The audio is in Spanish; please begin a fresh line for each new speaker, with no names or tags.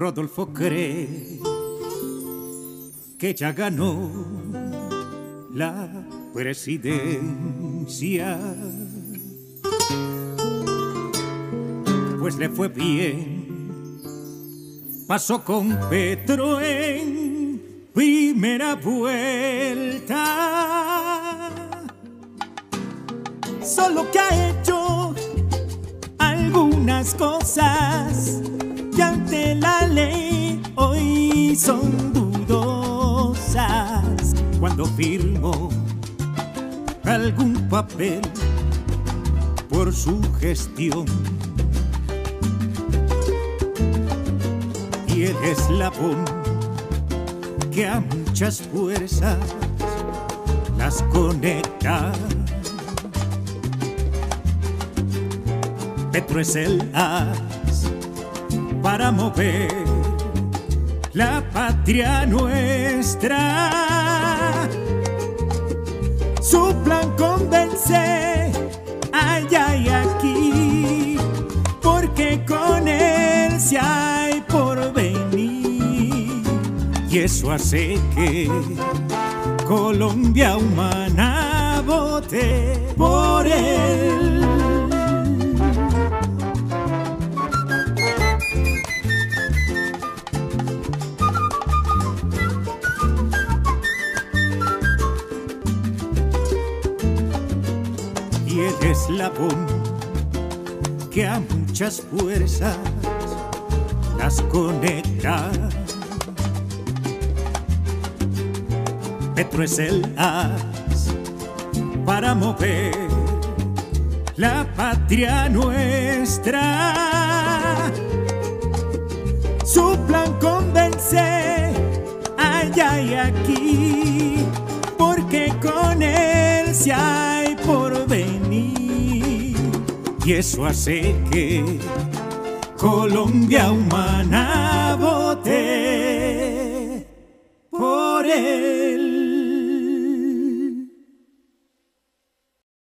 Rodolfo cree que ya ganó la presidencia. Pues le fue bien, pasó con Petro en primera vuelta. Solo que ha hecho algunas cosas hoy son dudosas. Cuando firmó algún papel por su gestión. Y el eslabón que a muchas fuerzas las conecta. Petro es el as para mover la patria nuestra. Su plan convence allá y aquí, porque con él se hay por venir. Y eso hace que Colombia humana vote por él. Y el eslabón que a muchas fuerzas las conecta. Petro es el as para mover la patria nuestra. Su plan convence allá y aquí, porque con él se venir. Y eso hace que Colombia humana